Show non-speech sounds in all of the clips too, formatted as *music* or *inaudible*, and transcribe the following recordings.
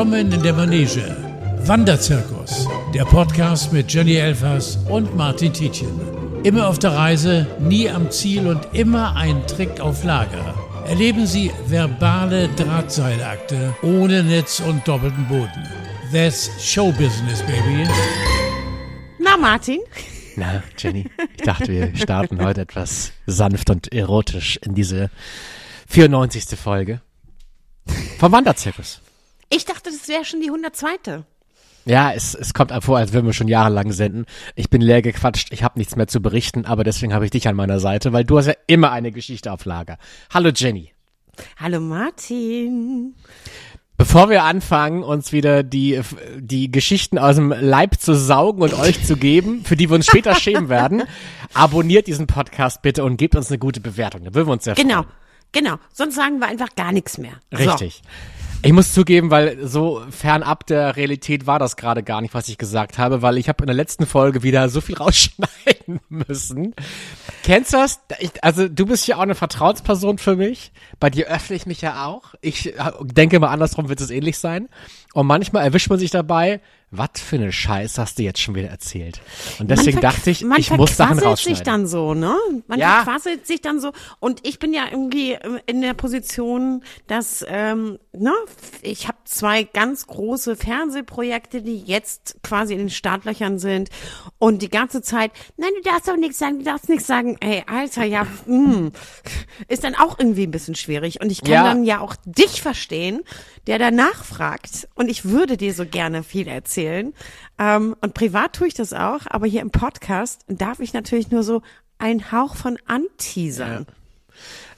Willkommen in der Manege. Wanderzirkus, der Podcast mit Jenny Elfers und Martin Tietjen. Immer auf der Reise, nie am Ziel und immer ein Trick auf Lager. Erleben Sie verbale Drahtseilakte ohne Netz und doppelten Boden. That's Showbusiness, baby. Na, Martin? Na, Jenny, ich dachte, wir starten heute etwas sanft und erotisch in diese 94. Folge vom Wanderzirkus. Ich dachte, das wäre schon die 102. Ja, es, es kommt einem vor, als würden wir schon jahrelang senden. Ich bin leer gequatscht, ich habe nichts mehr zu berichten, aber deswegen habe ich dich an meiner Seite, weil du hast ja immer eine Geschichte auf Lager. Hallo Jenny. Hallo Martin. Bevor wir anfangen, uns wieder die, die Geschichten aus dem Leib zu saugen und euch zu geben, für die wir uns später *laughs* schämen werden, abonniert diesen Podcast bitte und gebt uns eine gute Bewertung. Da würden wir uns sehr Genau, freuen. genau. Sonst sagen wir einfach gar nichts mehr. Richtig. Ich muss zugeben, weil so fernab der Realität war das gerade gar nicht, was ich gesagt habe, weil ich habe in der letzten Folge wieder so viel *laughs* rausschneiden müssen. Kennst du das? Ich, also du bist ja auch eine Vertrauensperson für mich. Bei dir öffne ich mich ja auch. Ich äh, denke mal andersrum wird es ähnlich sein. Und manchmal erwischt man sich dabei, was für eine Scheiß hast du jetzt schon wieder erzählt? Und deswegen man dachte ich, man ich muss Sachen rausschneiden. sich dann so, ne? Man Ja. verquasselt sich dann so. Und ich bin ja irgendwie ähm, in der Position, dass, ähm, ne, ich zwei ganz große Fernsehprojekte, die jetzt quasi in den Startlöchern sind. Und die ganze Zeit, nein, du darfst doch nichts sagen, du darfst nichts sagen. Ey, Alter, ja, mh, ist dann auch irgendwie ein bisschen schwierig. Und ich kann Ja. dann ja auch dich verstehen, der danach fragt. Und ich würde dir so gerne viel erzählen. Ähm, und privat tue ich das auch, aber hier im Podcast darf ich natürlich nur so einen Hauch von anteasern.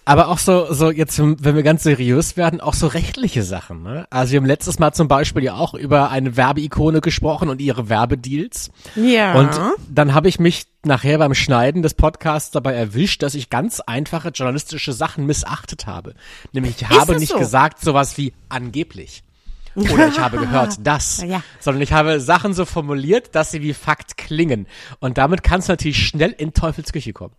Aber auch so, so jetzt, wenn wir ganz seriös werden, auch so rechtliche Sachen. Ne? Also wir haben letztes Mal zum Beispiel ja auch über eine Werbeikone gesprochen und ihre Werbedeals. Ja. Und dann habe ich mich nachher beim Schneiden des Podcasts dabei erwischt, dass ich ganz einfache journalistische Sachen missachtet habe. Nämlich ich habe nicht so? gesagt sowas wie angeblich. Oder ich habe gehört *laughs* das, Ja. sondern ich habe Sachen so formuliert, dass sie wie Fakt klingen. Und damit kann es natürlich schnell in Teufelsküche kommen.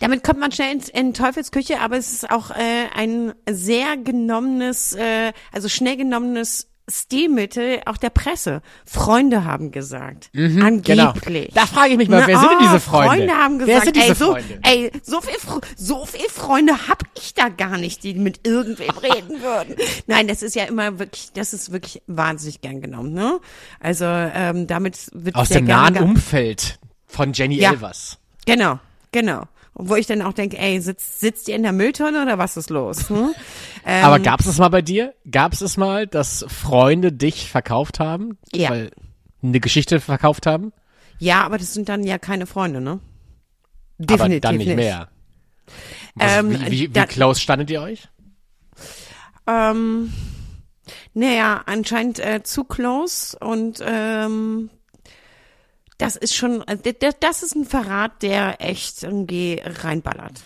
Damit kommt man schnell in, in Teufelsküche, aber es ist auch äh, ein sehr genommenes, äh, also schnell genommenes Stilmittel auch der Presse. Freunde haben gesagt. Genau. Angeblich. Da frage ich mich mal, Na, wer sind denn oh, diese Freunde? Freunde haben gesagt, wer sind diese ey, so, Freunde? ey, so viel, so viel Freunde hab ich da gar nicht, die mit irgendwem *laughs* reden würden. Nein, das ist ja immer wirklich, das ist wirklich wahnsinnig gern genommen, ne? Also ähm, damit wird Aus dem nahen Umfeld von Jenny Ja. Elvers. Genau, genau. Wo ich dann auch denke, ey, sitzt, sitzt ihr in der Mülltonne oder was ist los? Hm? *laughs* Ähm, Aber gab es das mal bei dir? Gab es es mal, dass Freunde dich verkauft haben? Ja. Weil eine Geschichte verkauft haben? ja, aber das sind dann ja keine Freunde, ne? aber dann nicht, mehr. Was, Ähm, wie wie, wie da- close standet ihr euch? Ähm, naja, anscheinend äh, zu close und ähm, das ist schon, äh, das ist ein Verrat, der echt irgendwie reinballert.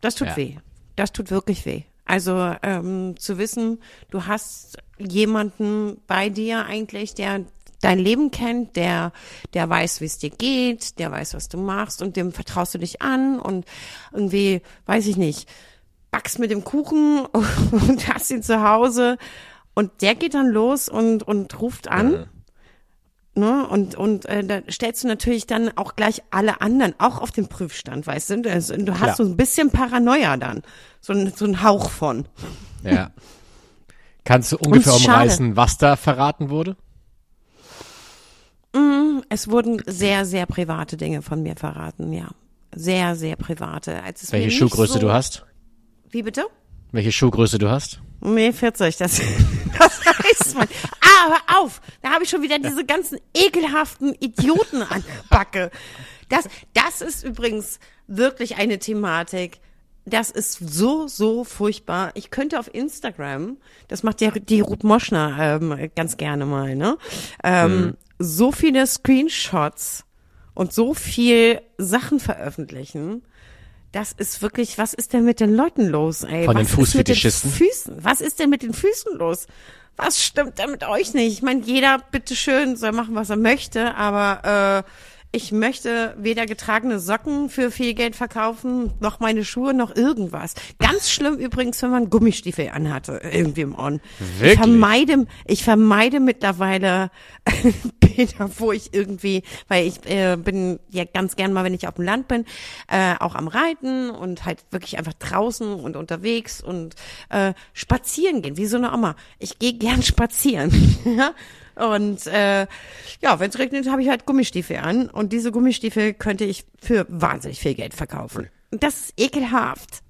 Das tut Ja. weh. Das tut wirklich weh. Also ähm, zu wissen, du hast jemanden bei dir eigentlich, der dein Leben kennt, der, der weiß, wie es dir geht, der weiß, was du machst und dem vertraust du dich an und irgendwie, weiß ich nicht, backst mit dem Kuchen *laughs* und hast ihn zu Hause und der geht dann los und, und ruft an. Ne? Und, und äh, da stellst du natürlich dann auch gleich alle anderen auch auf den Prüfstand, weißt du? Also, du hast Klar. so ein bisschen Paranoia dann. So ein, so ein Hauch von. Ja. Kannst du ungefähr schade. umreißen, was da verraten wurde? Es wurden sehr, sehr private Dinge von mir verraten, ja. Sehr, sehr private. Als es mir Welche Schuhgröße so, du hast? Wie bitte? Welche Schuhgröße du hast? Nee, 40, das, *laughs* das weiß man. Ah, hör auf! Da habe ich schon wieder diese ganzen ekelhaften Idioten an Backe. Das, das ist übrigens wirklich eine Thematik. Das ist so, so furchtbar. Ich könnte auf Instagram, das macht ja die Ruth Moschner ähm, ganz gerne mal, ne? Ähm, So viele Screenshots und so viel Sachen veröffentlichen. Das ist wirklich, was ist denn mit den Leuten los, ey? Von den was den Fußfetischisten? Füßen? Was ist denn mit den Füßen los? Was stimmt denn mit euch nicht? Ich meine, jeder bitteschön soll machen, was er möchte, aber Ich möchte weder getragene Socken für viel Geld verkaufen, noch meine Schuhe, noch irgendwas. Ganz schlimm übrigens, wenn man Gummistiefel anhatte, irgendwie im On. Wirklich? Ich vermeide, ich vermeide mittlerweile *laughs* Bilder, wo ich irgendwie, weil ich äh, bin ja ganz gern mal, wenn ich auf dem Land bin, äh, auch am Reiten und halt wirklich einfach draußen und unterwegs und äh, spazieren gehen, wie so eine Oma. Ich gehe gern *laughs* spazieren. Und äh, ja, wenn es regnet, habe ich halt Gummistiefel an. Und diese Gummistiefel könnte ich für wahnsinnig viel Geld verkaufen. Und das ist ekelhaft.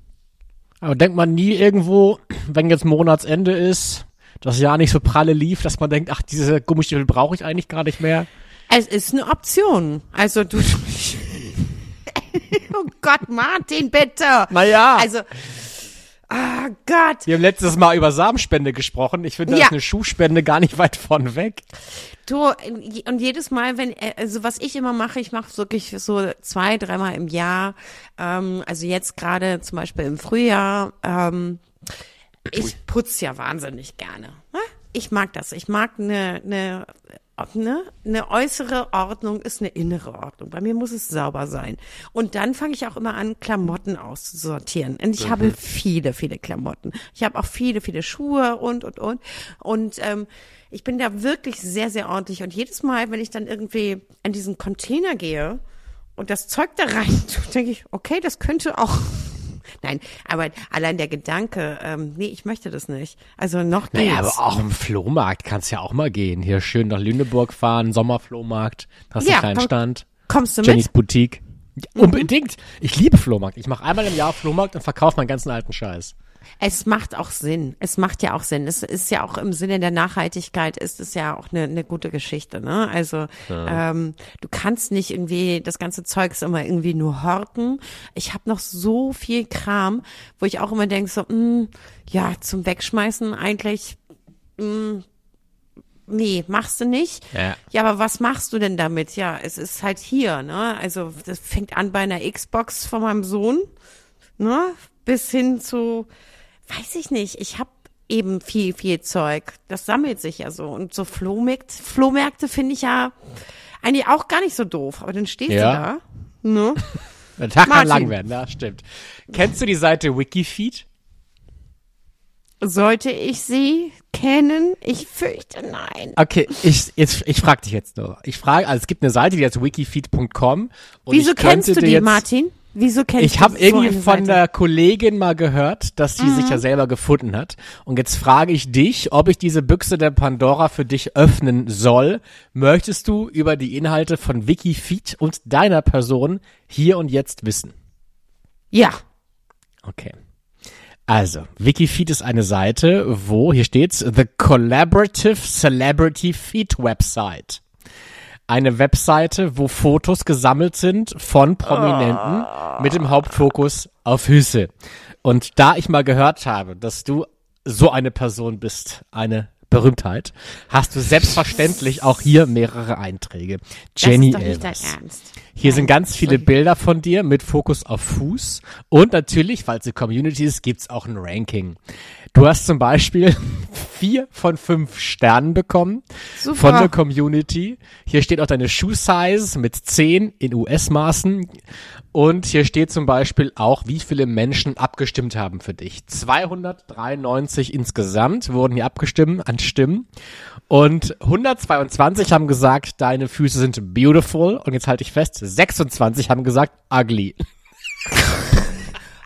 Aber denkt man nie irgendwo, wenn jetzt Monatsende ist, das Jahr nicht so pralle lief, dass man denkt, ach, diese Gummistiefel brauche ich eigentlich gar nicht mehr. Es ist eine Option. Also du. *laughs* oh Gott, Martin, bitte. Naja. Also. Ah Gott. Wir haben letztes Mal über Samenspende gesprochen. Ich finde, da Ja. ist eine Schuhspende gar nicht weit von weg. Du, und jedes Mal, wenn, also was ich immer mache, ich mache wirklich so zwei, dreimal im Jahr, ähm, also jetzt gerade zum Beispiel im Frühjahr, ähm, ich putze ja wahnsinnig gerne. ne? Ich mag das. Ich mag eine, eine, ne, eine äußere Ordnung ist eine innere Ordnung. Bei mir muss es sauber sein. Und dann fange ich auch immer an, Klamotten auszusortieren. Und ich habe viele, viele Klamotten. Ich habe auch viele, viele Schuhe und, und, und. Und ähm, ich bin da wirklich sehr, sehr ordentlich. Und jedes Mal, wenn ich dann irgendwie an diesen Container gehe und das Zeug da rein denke ich, okay, das könnte auch. Nein, aber allein der Gedanke, ähm, nee, ich möchte das nicht. Also noch geht's. Naja, aber auch im Flohmarkt kannst ja auch mal gehen. Hier schön nach Lüneburg fahren, Sommerflohmarkt, hast Ja, einen kleinen komm- Stand. Kommst du Jennys mit? Boutique. Ja, Unbedingt. Ich liebe Flohmarkt. Ich mache einmal im Jahr Flohmarkt und verkaufe meinen ganzen alten Scheiß. Es macht auch Sinn. Es macht ja auch Sinn. Es ist ja auch im Sinne der Nachhaltigkeit ist es ja auch eine, eine gute Geschichte. Ne? Also ähm, du kannst nicht irgendwie das ganze Zeugs immer irgendwie nur horten. Ich habe noch so viel Kram, wo ich auch immer denke so, mh, ja zum Wegschmeißen eigentlich. Mh, Nee, machst du nicht. Ja. Ja, aber was machst du denn damit? Ja, es ist halt hier, ne? Also, das fängt an bei einer Xbox von meinem Sohn, ne? Bis hin zu, weiß ich nicht, ich habe eben viel, viel Zeug. Das sammelt sich ja so. Und so Flohmärkte, Flohmärkte finde ich ja eigentlich auch gar nicht so doof. Aber dann stehst Ja. du da, ne? *laughs* Der Tag kann lang werden, ja, stimmt. Kennst du die Seite Wikifeed? Sollte ich sie kennen? Ich fürchte nein. Okay, ich, jetzt, ich frage dich jetzt nur. Ich frage, also es gibt eine Seite, die heißt wikifeed.com. Wieso kennst du die, jetzt, Martin? Wieso kennst Ich du habe so irgendwie eine von Seite? Mhm. der Kollegin mal gehört, dass sie sich ja selber gefunden hat. Und jetzt frage ich dich, ob ich diese Büchse der Pandora für dich öffnen soll. Möchtest du über die Inhalte von Wikifeed und deiner Person hier und jetzt wissen? Ja. Okay. Also, Wikifeed ist eine Seite, wo, hier steht's, The Collaborative Celebrity Feed Website. Eine Webseite, wo Fotos gesammelt sind von Prominenten mit dem Hauptfokus auf Füße. Und da ich mal gehört habe, dass du so eine Person bist, eine Berühmtheit, hast du selbstverständlich auch hier mehrere Einträge. Jenny das ist Elvers. Hier Nein, sind ganz viele sorry. Bilder von dir mit Fokus auf Fuß. Und natürlich, falls die Community ist, gibt's auch ein Ranking. Du hast zum Beispiel *laughs* vier von fünf Sternen bekommen Super. von der Community. Hier steht auch deine Shoe-Size mit 10 in US-Maßen. Und hier steht zum Beispiel auch, wie viele Menschen abgestimmt haben für dich. 293 insgesamt wurden hier abgestimmt an Stimmen. Und 122 haben gesagt, deine Füße sind beautiful. Und jetzt halte ich fest, 26 haben gesagt, ugly. *laughs*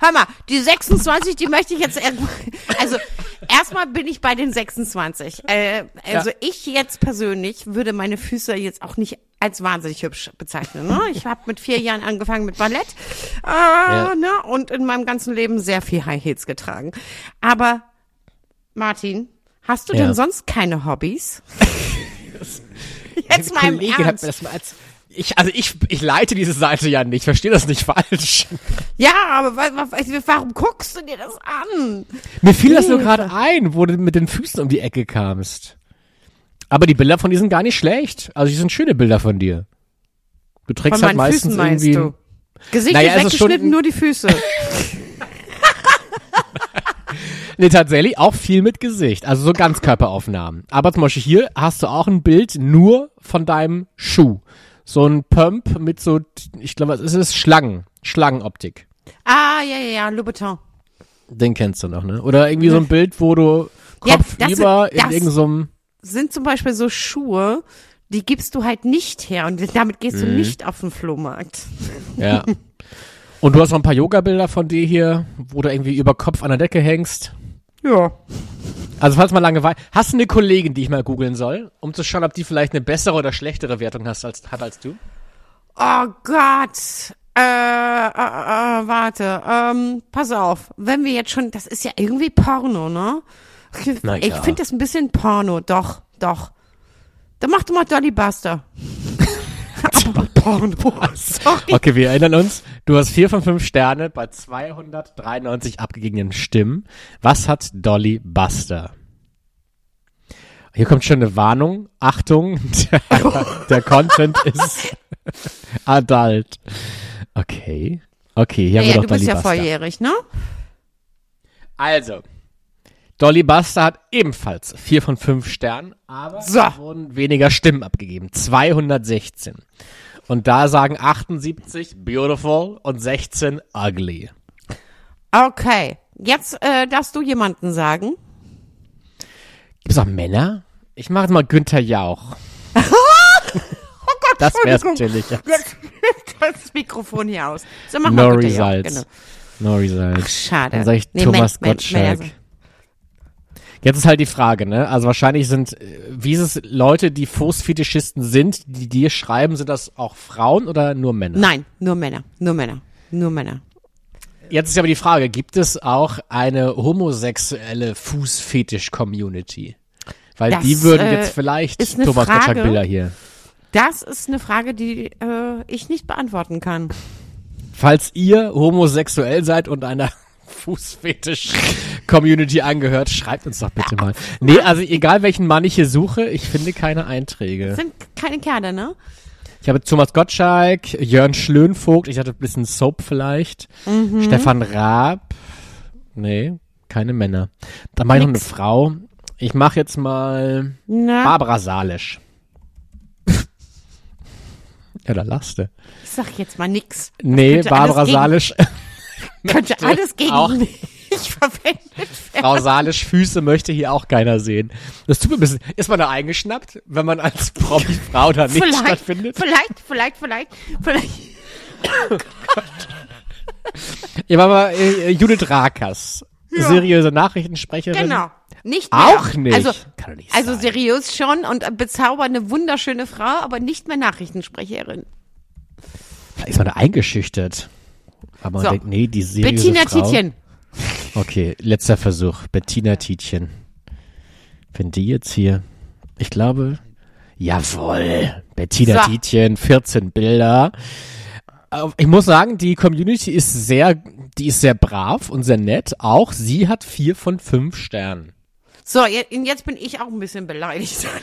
Hör mal, die 26, die möchte ich jetzt erst- also erstmal bin ich bei den 26. Äh, also Ja. ich jetzt persönlich würde meine Füße jetzt auch nicht als wahnsinnig hübsch bezeichnen. Ne? Ich habe mit vier Jahren angefangen mit Ballett äh, ne? und in meinem ganzen Leben sehr viel High Heels getragen. Aber Martin, hast du Ja. denn sonst keine Hobbys? *laughs* jetzt mal im Kollegin hat Ernst. mir das mal als ich, also ich, ich leite diese Seite ja nicht, verstehe das nicht falsch. Ja, aber wa- wa- warum guckst du dir das an? Mir fiel das nur gerade ein, wo du mit den Füßen um die Ecke kamst. Aber die Bilder von dir sind gar nicht schlecht. Also die sind schöne Bilder von dir. Du Von trägst halt meinen meistens Füßen irgendwie. du? Gesicht Naja, ist also weggeschnitten, nur die Füße. *laughs* Nee, tatsächlich auch viel mit Gesicht. Also so Ganzkörperaufnahmen. Aber zum Beispiel hier hast du auch ein Bild nur von deinem Schuh. So ein Pump mit so, ich glaube, es ist Schlangen, Schlangenoptik. Ah, ja, ja, ja, Louboutin. Den kennst du noch, ne? Oder irgendwie so ein Bild, wo du Ja, Kopf das- über in das- irgendeinem Sind zum Beispiel so Schuhe, die gibst du halt nicht her und damit gehst Mhm. du nicht auf den Flohmarkt. Ja. Und du hast noch ein paar Yoga-Bilder von dir hier, wo du irgendwie über Kopf an der Decke hängst. Ja. Also falls mal Langeweile. Hast du eine Kollegin, die ich mal googeln soll, um zu schauen, ob die vielleicht eine bessere oder schlechtere Wertung hast als, hat als du? Oh Gott. Äh, äh, äh, warte, ähm, pass auf, wenn wir jetzt schon, das ist ja irgendwie Porno, ne? Na Ich finde das ein bisschen Porno, doch, doch. Dann mach doch mal Dolly Buster. Aber Porno, sorry. Okay, wir erinnern uns. Du hast vier von fünf Sterne bei 293 abgegebenen Stimmen. Was hat Dolly Buster? Hier kommt schon eine Warnung. Achtung, der, *laughs* der Content ist *laughs* adult. Okay. Okay, hier haben Ja, wir du doch bist Dolly ja Buster. volljährig, ne? Also, Dolly Buster hat ebenfalls vier von fünf Sternen, aber So. es wurden weniger Stimmen abgegeben. 216. Und da sagen 78 beautiful und 16 ugly. Okay, jetzt äh, darfst du jemanden sagen. Gibt's auch Männer? Ich mache jetzt mal Günther Jauch. *laughs* Oh Gott, Das wär's natürlich. Jetzt *laughs* das Mikrofon hier aus. So, mach No mal ja, results. genau. No results. Ach, schade. Dann sag ich Nee, Thomas Gottschalk. Jetzt ist halt die Frage, ne? Also wahrscheinlich sind, äh, wie ist es, Leute, die Fußfetischisten sind, die dir schreiben, sind das auch Frauen oder nur Männer? Nein, nur Männer, nur Männer, nur Männer. Jetzt ist aber die Frage, gibt es auch eine homosexuelle Fußfetisch-Community? Weil Das, die würden äh, jetzt vielleicht ist eine Thomas Frage. Gottschalk Bilder hier. Das ist eine Frage, die äh, ich nicht beantworten kann. Falls ihr homosexuell seid und einer Fußfetisch-Community *laughs* angehört, schreibt uns doch bitte mal. Nee, also egal welchen Mann ich hier suche, ich finde keine Einträge. Sind keine Kerle, ne? Ich habe Thomas Gottschalk, Jörn Schlönvogt, ich hatte ein bisschen Soap vielleicht, Mhm. Stefan Raab, nee, keine Männer. Dann mache ich noch eine. Frau. Ich mache jetzt mal Na, Barbara Salisch. *laughs* ja, da lachst du. ich sag jetzt mal nix. Das Nee, Barbara Salisch. *laughs* *laughs* Könnte alles gegen auch- mich *laughs* verwendet werden. Frau Salisch Füße möchte hier auch keiner sehen. Das tut mir ein bisschen. Ist man da eingeschnappt, wenn man als Promi-Frau da nicht stattfindet? vielleicht, vielleicht, vielleicht, vielleicht. *laughs* Ja, aber mal, äh, Judith Rakers. Seriöse Nachrichtensprecherin. Genau. Nicht mehr. Auch nicht. Also, nicht also seriös schon und bezaubernde, wunderschöne Frau, aber nicht mehr Nachrichtensprecherin. Da ist man da eingeschüchtert. Aber man So. denkt, nee, die seriöse Bettina Frau. Tietjen. Okay, letzter Versuch. Bettina Tietjen. Wenn die jetzt hier, ich glaube, jawohl. Bettina So. Tietjen, 14 Bilder. Äh, Ich muss sagen, die Community ist sehr, die ist sehr brav und sehr nett. Auch sie hat vier von fünf Sternen. So, jetzt bin ich auch ein bisschen beleidigt. *laughs*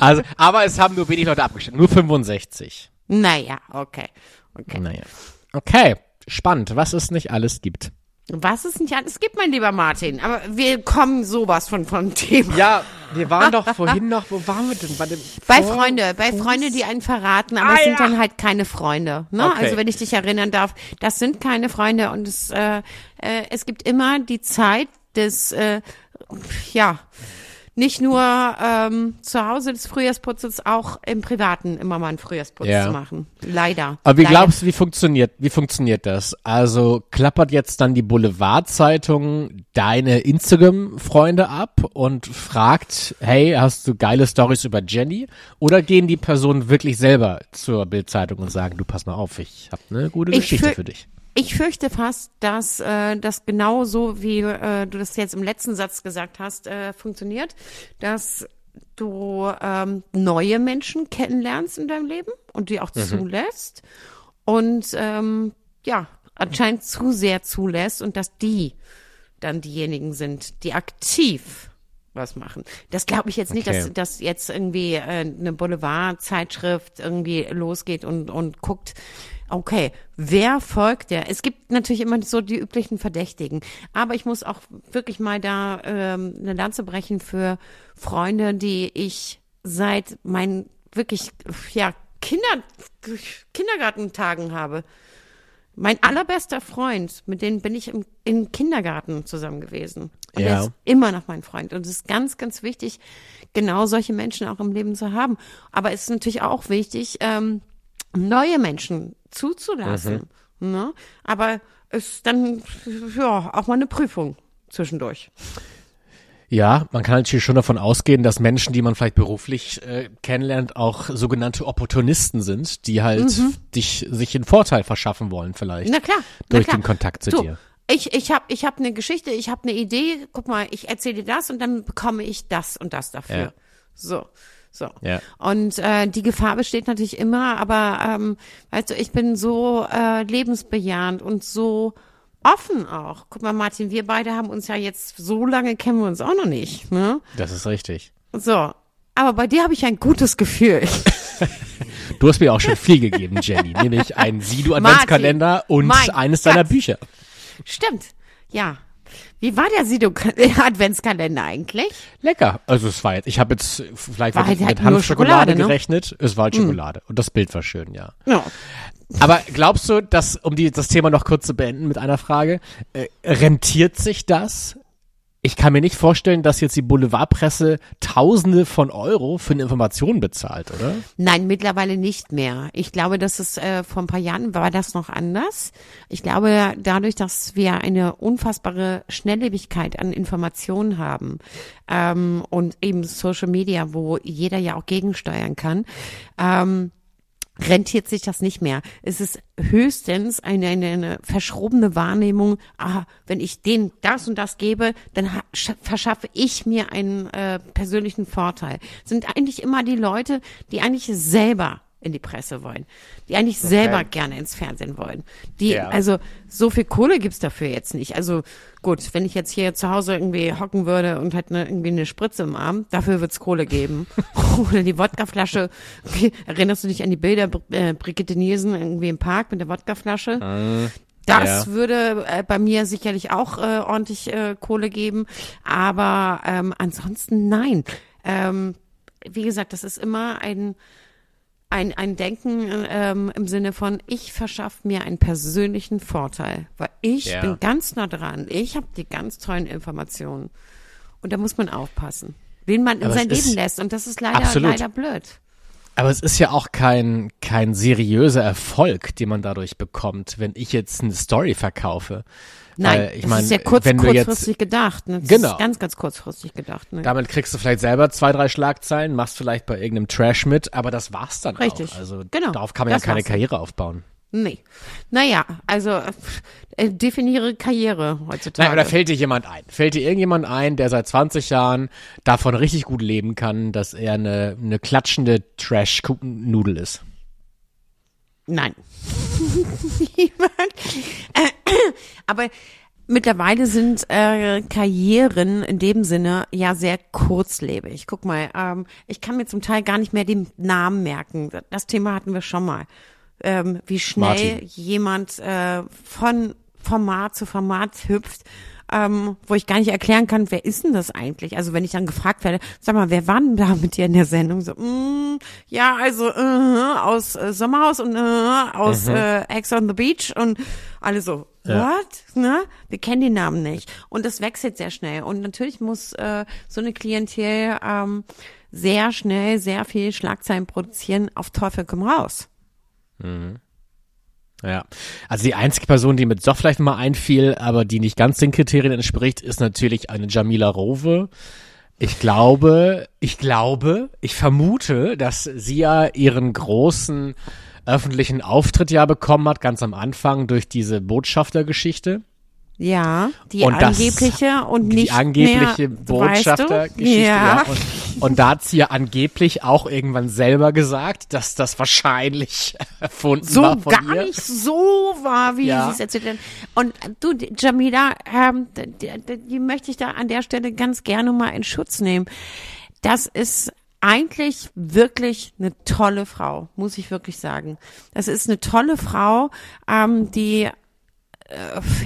Also, aber es haben nur wenig Leute abgestimmt. Nur 65. naja, okay. Okay. Naja. Okay, spannend, was es nicht alles gibt. Was es nicht alles gibt, mein lieber Martin. Aber wir kommen sowas von vom Thema. Ja, wir waren doch vorhin noch, wo waren wir denn? Bei, dem Bei Vor- Freunde, bei Freunde, die einen verraten, aber Ah, es sind ja. dann halt keine Freunde. Ne? Okay. Also wenn ich dich erinnern darf, das sind keine Freunde und es, äh, äh, es gibt immer die Zeit des, äh, ja, nicht nur ähm, zu Hause des Frühjahrsputzes, auch im Privaten immer mal einen Frühjahrsputz Ja. zu machen. Leider. Aber wie Leider. glaubst du, wie funktioniert, wie funktioniert das? Also klappert jetzt dann die Boulevardzeitung deine Instagram-Freunde ab und fragt, hey, hast du geile Stories über Jenny? Oder gehen die Personen wirklich selber zur Bildzeitung und sagen, du pass mal auf, ich habe eine gute Ich Geschichte für- für dich? Ich fürchte fast, dass äh, das genauso, wie äh, du das jetzt im letzten Satz gesagt hast, äh, funktioniert, dass du ähm, neue Menschen kennenlernst in deinem Leben und die auch zulässt und ähm, ja, anscheinend zu sehr zulässt und dass die dann diejenigen sind, die aktiv was machen. Das glaube ich jetzt nicht, Okay. dass, dass jetzt irgendwie äh, eine Boulevardzeitschrift irgendwie losgeht und, und guckt, okay, wer folgt der? Es gibt natürlich immer so die üblichen Verdächtigen, aber ich muss auch wirklich mal da ähm, eine Lanze brechen für Freunde, die ich seit meinen wirklich, ja, Kinder, Kindergartentagen habe. Mein allerbester Freund, mit dem bin ich im, im Kindergarten zusammen gewesen. Und Ja. er ist immer noch mein Freund. Und es ist ganz, ganz wichtig, genau solche Menschen auch im Leben zu haben. Aber es ist natürlich auch wichtig, ähm, neue Menschen zuzulassen. Ne? Aber es ist dann ja auch mal eine Prüfung zwischendurch. Ja, man kann natürlich schon davon ausgehen, dass Menschen, die man vielleicht beruflich äh, kennenlernt, auch sogenannte Opportunisten sind, die halt dich sich einen Vorteil verschaffen wollen vielleicht. Mhm. Na klar. na Durch klar. den Kontakt zu du, dir. Ich, ich habe ich hab eine Geschichte, ich habe eine Idee, guck mal, ich erzähle dir das und dann bekomme ich das und das dafür. Ja. So. So. Ja. Und äh, die Gefahr besteht natürlich immer, aber ähm, weißt du, ich bin so äh, lebensbejahend und so offen auch. Guck mal, Martin, wir beide haben uns ja jetzt so lange kennen wir uns auch noch nicht, ne? Das ist richtig. So. Aber bei dir habe ich ein gutes Gefühl. *laughs* Du hast mir auch schon viel gegeben, Jenny, nämlich einen Sido-Adventskalender und mein eines deiner. Bücher. Stimmt. Ja. Wie war der Sido-Adventskalender *laughs* eigentlich? Lecker. Also es war jetzt, ich habe jetzt vielleicht War mit, halt mit Hanfschokolade Schokolade, ne? gerechnet. Es war halt Schokolade. Und das Bild war schön, ja. Ja. Aber glaubst du, dass, um die, das Thema noch kurz zu beenden mit einer Frage, äh, rentiert sich das? Ich kann mir nicht vorstellen, dass jetzt die Boulevardpresse Tausende von Euro für eine Information bezahlt, oder? Nein, mittlerweile nicht mehr. Ich glaube, dass es äh, vor ein paar Jahren war das noch anders. Ich glaube, dadurch, dass wir eine unfassbare Schnelllebigkeit an Informationen haben ähm, und eben Social Media, wo jeder ja auch gegensteuern kann, ähm, rentiert sich das nicht mehr. Es ist höchstens eine, eine, eine verschrobene Wahrnehmung, ah, wenn ich denen das und das gebe, dann ha- sch- verschaffe ich mir einen äh, persönlichen Vorteil. Sind eigentlich immer die Leute, die eigentlich selber in die Presse wollen, die eigentlich selber gerne ins Fernsehen wollen. Die, Ja. also so viel Kohle gibt's dafür jetzt nicht. Also gut, wenn ich jetzt hier zu Hause irgendwie hocken würde und hätte eine, irgendwie eine Spritze im Arm, dafür wird's Kohle geben. *laughs* Oder die Wodkaflasche. Erinnerst du dich an die Bilder äh, Brigitte Nielsen irgendwie im Park mit der Wodkaflasche? Das Ja. würde äh, bei mir sicherlich auch äh, ordentlich äh, Kohle geben, aber ähm, ansonsten nein. Ähm, wie gesagt, das ist immer ein ein, ein Denken ähm, im Sinne von, ich verschaffe mir einen persönlichen Vorteil, weil ich Ja. bin ganz nah dran, ich habe die ganz tollen Informationen. Und da muss man aufpassen, wen man in Aber sein Leben lässt. Und das ist leider, Absolut. leider blöd. Aber es ist ja auch kein, kein seriöser Erfolg, den man dadurch bekommt, wenn ich jetzt eine Story verkaufe. Nein, Weil, ich das mein, ist ja kurz, du jetzt- kurzfristig gedacht. Ne? Das Genau. ist ganz, ganz kurzfristig gedacht. Ne? Damit kriegst du vielleicht selber zwei, drei Schlagzeilen, machst vielleicht bei irgendeinem Trash mit, aber das war's dann Richtig. auch. Also Genau. darauf kann man ja Das keine war's dann. Karriere aufbauen. Nee. Naja, also äh, definiere Karriere heutzutage. Nein, oder fällt dir jemand ein? Fällt dir irgendjemand ein, der seit 20 Jahren davon richtig gut leben kann, dass er eine, eine klatschende Trash-Nudel ist? Nein. Niemand. *laughs* Aber mittlerweile sind äh, Karrieren in dem Sinne ja sehr kurzlebig. Guck mal, ähm, ich kann mir zum Teil gar nicht mehr den Namen merken. Das Thema hatten wir schon mal. Ähm, wie schnell Martin. jemand äh, von Format zu Format hüpft. Ähm, wo ich gar nicht erklären kann, wer ist denn das eigentlich? Also wenn ich dann gefragt werde, sag mal, wer war denn da mit dir in der Sendung? So, mm, ja, also äh, aus äh, Sommerhaus und äh, aus äh, Ex on the Beach und alle so, what? Ne? Wir kennen die Namen nicht. Und das wechselt sehr schnell. Und natürlich muss äh, so eine Klientel ähm, sehr schnell sehr viel Schlagzeilen produzieren, auf Teufel komm raus. Ja. Also die einzige Person, die mit doch vielleicht mal einfiel, aber die nicht ganz den Kriterien entspricht, ist natürlich eine Jamila Rowe. Ich glaube, ich glaube, ich vermute, dass sie ja ihren großen öffentlichen Auftritt ja bekommen hat, ganz am Anfang durch diese Botschaftergeschichte. Ja, die Und das- angebliche und nicht die angebliche? Botschaftergeschichte. Ja. Ja. Und, und da hat sie ja angeblich auch irgendwann selber gesagt, dass das wahrscheinlich *laughs* erfunden so war von gar ihr. nicht so war, wie Ja. sie es erzählt hat. Und du, Jamila, ähm, die, die, möchte ich da an der Stelle ganz gerne mal in Schutz nehmen. Das ist eigentlich wirklich eine tolle Frau, muss ich wirklich sagen. Das ist eine tolle Frau, ähm, die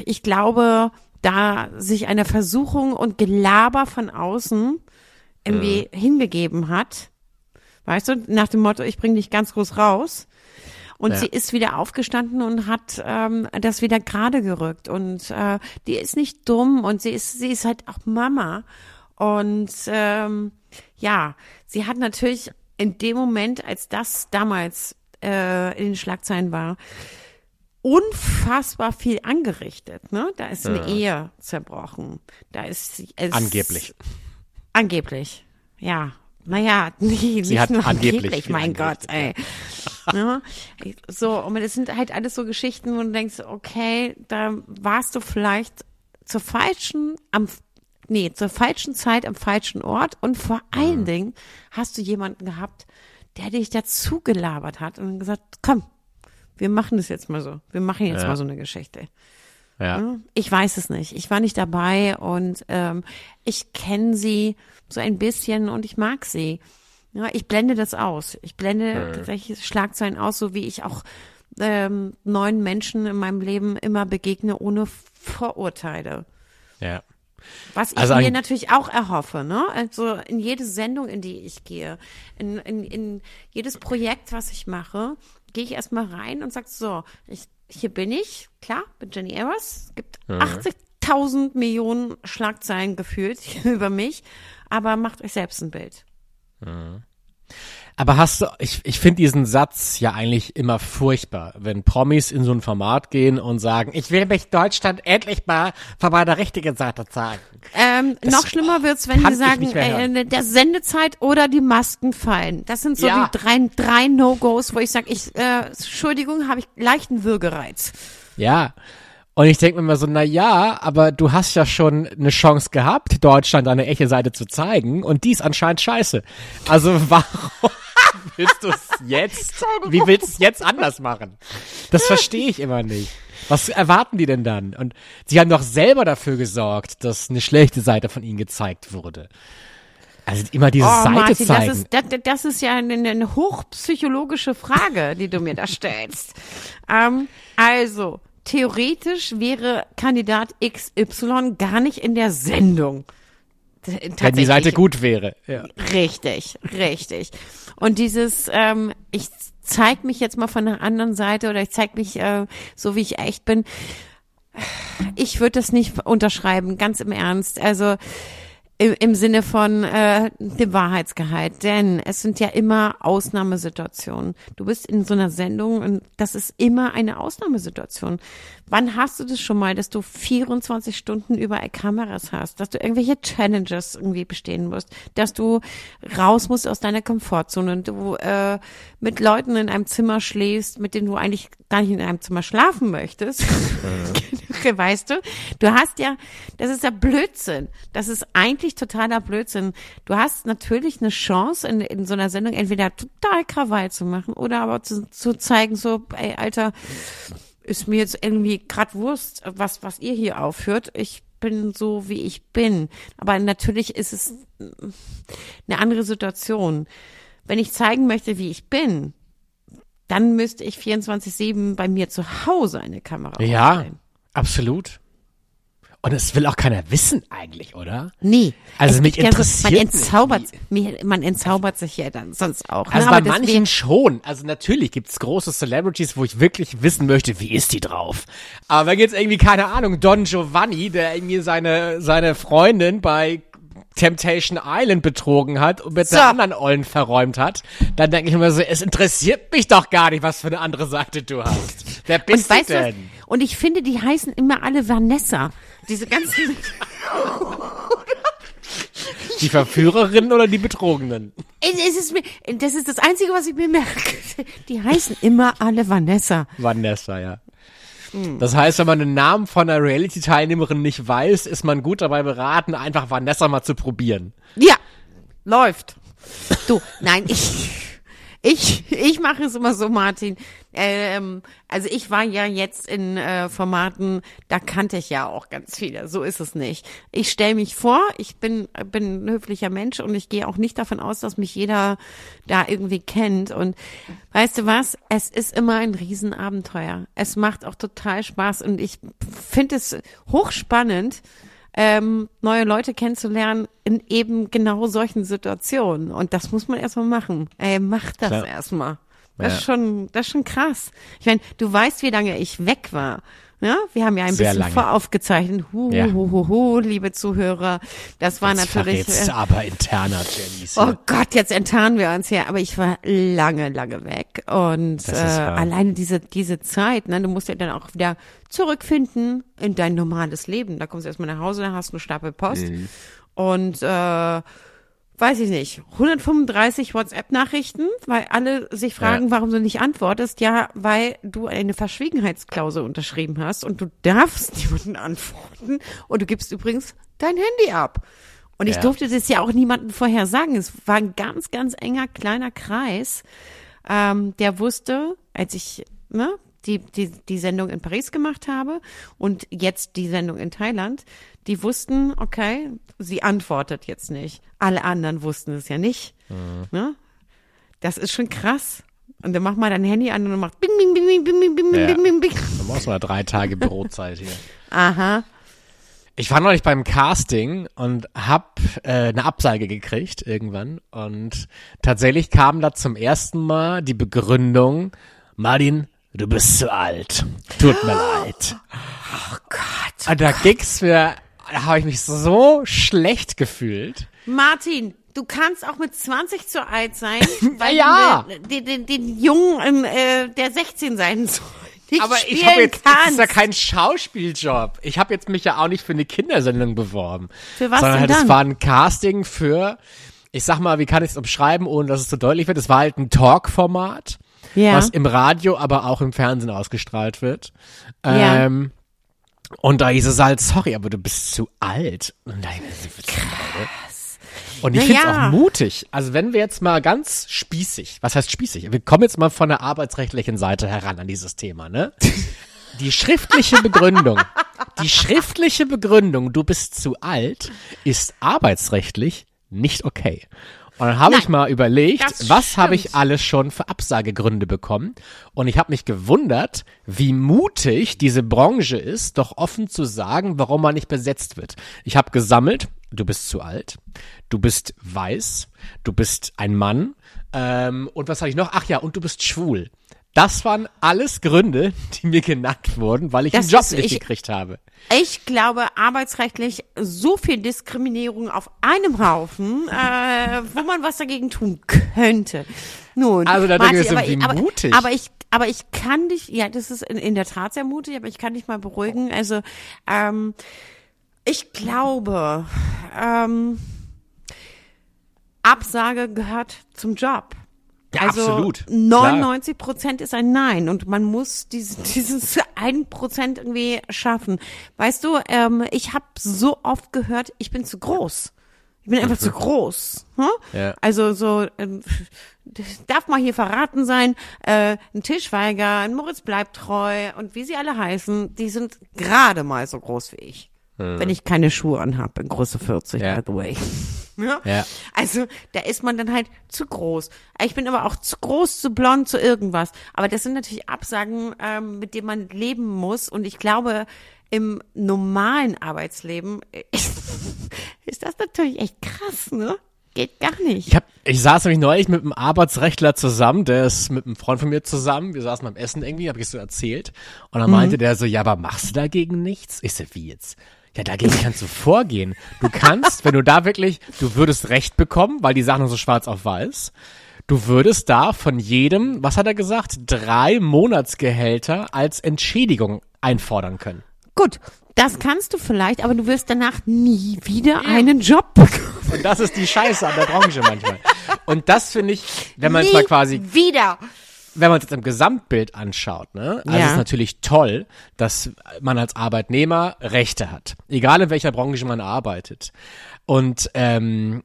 ich glaube, da sich einer Versuchung und Gelaber von außen irgendwie hingegeben hat. Weißt du, nach dem Motto, ich bring dich ganz groß raus. Und Ja. sie ist wieder aufgestanden und hat ähm, das wieder gerade gerückt. Und äh, die ist nicht dumm und sie ist, sie ist halt auch Mama. Und ähm, ja, sie hat natürlich in dem Moment, als das damals äh, in den Schlagzeilen war, unfassbar viel angerichtet. Ne? Da ist eine Ehe zerbrochen. Da ist es, Angeblich. Angeblich, ja. Naja, *laughs* nee, nicht hat nur angeblich angeblich, mein Gott, ey. Ja. *laughs* So, und es sind halt alles so Geschichten, wo du denkst, okay, da warst du vielleicht zur falschen, am, nee, zur falschen Zeit am falschen Ort und vor allen Dingen hast du jemanden gehabt, der dich dazu gelabert hat und gesagt, komm, wir machen das jetzt mal so. Wir machen jetzt Ja. mal so eine Geschichte. Ja. Ich weiß es nicht. Ich war nicht dabei und ähm, ich kenne sie so ein bisschen und ich mag sie. Ja, ich blende das aus. Ich blende tatsächlich Schlagzeilen aus, so wie ich auch ähm, neuen Menschen in meinem Leben immer begegne, ohne Vorurteile. Ja. Was ich Also mir natürlich auch erhoffe, ne? Also in jede Sendung, in die ich gehe, in, in, in jedes Projekt, was ich mache, gehe ich erstmal rein und sag so, ich, hier bin ich, klar, bin Jenny Evers. Es gibt 80.000 Millionen Schlagzeilen gefühlt *laughs* über mich, aber macht euch selbst ein Bild. Aber hast du, ich, ich finde diesen Satz ja eigentlich immer furchtbar, wenn Promis in so ein Format gehen und sagen, ich will mich Deutschland endlich mal von meiner richtigen Seite zeigen. Ähm, noch schlimmer wird's, wenn sie sagen, äh, der Sendezeit oder die Masken fallen. Das sind so Ja. die drei, drei No-Gos, wo ich sage, ich, äh, Entschuldigung, habe ich leichten Würgereiz. Ja. Und ich denke mir immer so, na ja, aber du hast ja schon eine Chance gehabt, Deutschland eine echte Seite zu zeigen und die ist anscheinend scheiße. Also *laughs* warum *laughs* willst du es jetzt, wie willst du es jetzt anders machen? Das verstehe ich immer nicht. Was erwarten die denn dann? Und sie haben doch selber dafür gesorgt, dass eine schlechte Seite von ihnen gezeigt wurde. Also immer diese Oh, Seite Martin, zeigen. das ist, das, das ist ja eine, eine hochpsychologische Frage, die du mir da stellst. Ähm, also, theoretisch wäre Kandidat XY gar nicht in der Sendung. Wenn die. Seite gut wäre. Ja. Richtig, richtig. Und dieses, ähm, ich zeig mich jetzt mal von der anderen Seite oder ich zeig mich äh, so, wie ich echt bin. Ich würde das nicht unterschreiben, ganz im Ernst. Also im, im Sinne von äh, dem Wahrheitsgehalt, denn es sind ja immer Ausnahmesituationen. Du bist in so einer Sendung und das ist immer eine Ausnahmesituation. Wann hast du das schon mal, dass du 24 Stunden überall Kameras hast, dass du irgendwelche Challenges irgendwie bestehen musst, dass du raus musst aus deiner Komfortzone und du äh, mit Leuten in einem Zimmer schläfst, mit denen du eigentlich gar nicht in einem Zimmer schlafen möchtest. *laughs* weißt du? Du hast ja, das ist ja Blödsinn. Das ist eigentlich totaler Blödsinn. Du hast natürlich eine Chance, in, in so einer Sendung entweder total Krawall zu machen oder aber zu, zu zeigen, so, ey, Alter, ist mir jetzt irgendwie grad Wurst, was, was ihr hier aufführt. Ich bin so, wie ich bin. Aber natürlich ist es eine andere Situation. Wenn ich zeigen möchte, wie ich bin, dann müsste ich 24-7 bei mir zu Hause eine Kamera Ja, aufstellen. absolut. Und es will auch keiner wissen eigentlich, oder? Nee. Also Es mich interessiert man entzaubert, mir- man entzaubert sich ja dann sonst auch. Also ne? bei Aber manchen deswegen- schon. Also natürlich gibt's große Celebrities, wo ich wirklich wissen möchte, wie ist die drauf. Aber wenn jetzt irgendwie, keine Ahnung, Don Giovanni, der irgendwie seine, seine Freundin bei Temptation Island betrogen hat und mit So. der anderen Ollen verräumt hat, dann denke ich mir so, es interessiert mich doch gar nicht, was für eine andere Seite du hast. Wer Und bist du weißt du, was? denn? und ich finde, die heißen immer alle Vanessa. Diese ganzen, *laughs* Die Verführerin oder die Betrogenen? es ist mir, das ist das Einzige, was ich mir merke. Die heißen immer alle Vanessa. Vanessa, ja. Hm. Das heißt, wenn man den Namen von einer Reality-Teilnehmerin nicht weiß, ist man gut dabei beraten, einfach Vanessa mal zu probieren. Ja, läuft. Du, nein, ich, ich, ich mache es immer so, Martin. Ähm, also ich war ja jetzt in äh, Formaten, da kannte ich ja auch ganz viele. So ist es nicht. Ich stelle mich vor, ich bin, bin ein höflicher Mensch und ich gehe auch nicht davon aus, dass mich jeder da irgendwie kennt. Und weißt du was? Es ist immer ein Riesenabenteuer. Es macht auch total Spaß und ich finde es hochspannend, ähm, neue Leute kennenzulernen in eben genau solchen Situationen. Und das muss man erstmal machen. Ey, mach das erstmal. Das Ja. ist schon, das ist schon krass. Ich meine, du weißt, wie lange ich weg war. Ja, wir haben ja ein Sehr bisschen lange. voraufgezeichnet. Hu, Ja. hu, hu, hu, liebe Zuhörer. Das war Jetzt natürlich. verrätst äh, aber interner, Jennys. Oh Gott, jetzt enttarnen wir uns hier, aber ich war lange, lange weg und äh, alleine diese diese Zeit, ne, du musst ja dann auch wieder zurückfinden in dein normales Leben. Da kommst du erstmal nach Hause, da hast du einen Stapel Post Mhm. und äh, weiß ich nicht, 135 WhatsApp-Nachrichten, weil alle sich fragen, Ja. warum du nicht antwortest. Ja, weil du eine Verschwiegenheitsklausel unterschrieben hast und du darfst *laughs* niemanden antworten und du gibst übrigens dein Handy ab. Und ich Ja. durfte das ja auch niemandem vorher sagen. Es war ein ganz, ganz enger, kleiner Kreis, ähm, der wusste, als ich ne, die, die, die Sendung in Paris gemacht habe und jetzt die Sendung in Thailand, die wussten, okay, sie antwortet jetzt nicht. Alle anderen wussten es ja nicht. Ne? Das ist schon krass. Und dann macht man dein Handy an und macht bing, bing, bing, bing, bing, bing, bing, Ja. bing, bing, bing. Da brauchst du mal drei Tage Bürozeit hier. *laughs* Aha. Ich war neulich beim Casting und hab äh, eine Absage gekriegt irgendwann und tatsächlich kam da zum ersten Mal die Begründung, Martin, du bist zu alt. Tut mir *gasps* leid. Oh Gott. Und da ging's mir, da habe ich mich so schlecht gefühlt. Martin, du kannst auch mit 20 zu alt sein, *laughs* weil ja. du den, den, den Jungen, äh, der 16 sein soll, nicht Aber ich habe jetzt, das kannst. ist ja kein Schauspieljob. Ich habe jetzt mich ja auch nicht für eine Kindersendung beworben. Für was sondern denn halt, es war ein Casting für, ich sag mal, wie kann ich es umschreiben, ohne dass es so deutlich wird? Es war halt ein Talk-Format, Ja. was im Radio, aber auch im Fernsehen ausgestrahlt wird. Ja. Ähm, und da hieß es halt, sorry, aber du bist zu alt. Und da Krass. Und ich Na find's ja. auch mutig. Also wenn wir jetzt mal ganz spießig, was heißt spießig? Wir kommen jetzt mal von der arbeitsrechtlichen Seite heran an dieses Thema, ne? *laughs* Die schriftliche Begründung, die schriftliche Begründung, du bist zu alt, ist arbeitsrechtlich nicht okay. Und dann habe ich mal überlegt, was habe ich alles schon für Absagegründe bekommen? Und ich habe mich gewundert, wie mutig diese Branche ist, doch offen zu sagen, warum man nicht besetzt wird. Ich habe gesammelt, du bist zu alt, du bist weiß, du bist ein Mann ähm, und was habe ich noch? Ach ja, und du bist schwul. Das waren alles Gründe, die mir genannt wurden, weil ich Das einen Job ist- nicht ich- gekriegt habe. Ich glaube, arbeitsrechtlich so viel Diskriminierung auf einem Haufen, äh, wo man was dagegen tun könnte. Nun, Also da denke ich, aber, mutig. aber ich, aber ich kann dich, ja, das ist in, in der Tat sehr mutig, aber ich kann dich mal beruhigen. Also, ähm, ich glaube, ähm, Absage gehört zum Job. Ja, also absolut. Klar. 99 Prozent ist ein Nein und man muss diesen, *laughs* dieses ein Prozent irgendwie schaffen. Weißt du, ähm, ich habe so oft gehört, ich bin zu groß. Ich bin einfach zu groß. Hm? Ja. Also so ähm, *laughs* darf mal hier verraten sein, äh, ein Tischweiger, ein Moritz bleibt treu und wie sie alle heißen, die sind gerade mal so groß wie ich. Wenn ich keine Schuhe anhab, in Größe 40, Ja. by the way. Ja? Ja. Also da ist man dann halt zu groß. Ich bin aber auch zu groß, zu blond, zu irgendwas. Aber das sind natürlich Absagen, ähm, mit denen man leben muss. Und ich glaube, im normalen Arbeitsleben *laughs* ist, das natürlich echt krass, ne? Geht gar nicht. Ich, hab, ich saß nämlich neulich mit einem Arbeitsrechtler zusammen, der ist mit einem Freund von mir zusammen. Wir saßen beim Essen irgendwie, habe ich so erzählt. Und dann meinte der so, ja, aber machst du dagegen nichts? Ich so, wie jetzt? Ja, dagegen kannst du vorgehen. Du kannst, wenn du da wirklich, du würdest Recht bekommen, weil die Sachen so schwarz auf weiß. Du würdest da von jedem, was hat er gesagt, drei Monatsgehälter als Entschädigung einfordern können. Gut, das kannst du vielleicht, aber du wirst danach nie wieder einen Job bekommen. Und das ist die Scheiße an der Branche manchmal. Und das finde ich, wenn man es mal quasi wieder. Wenn man es jetzt im Gesamtbild anschaut, ne, also Ja. es ist natürlich toll, dass man als Arbeitnehmer Rechte hat, egal in welcher Branche man arbeitet. Und ähm,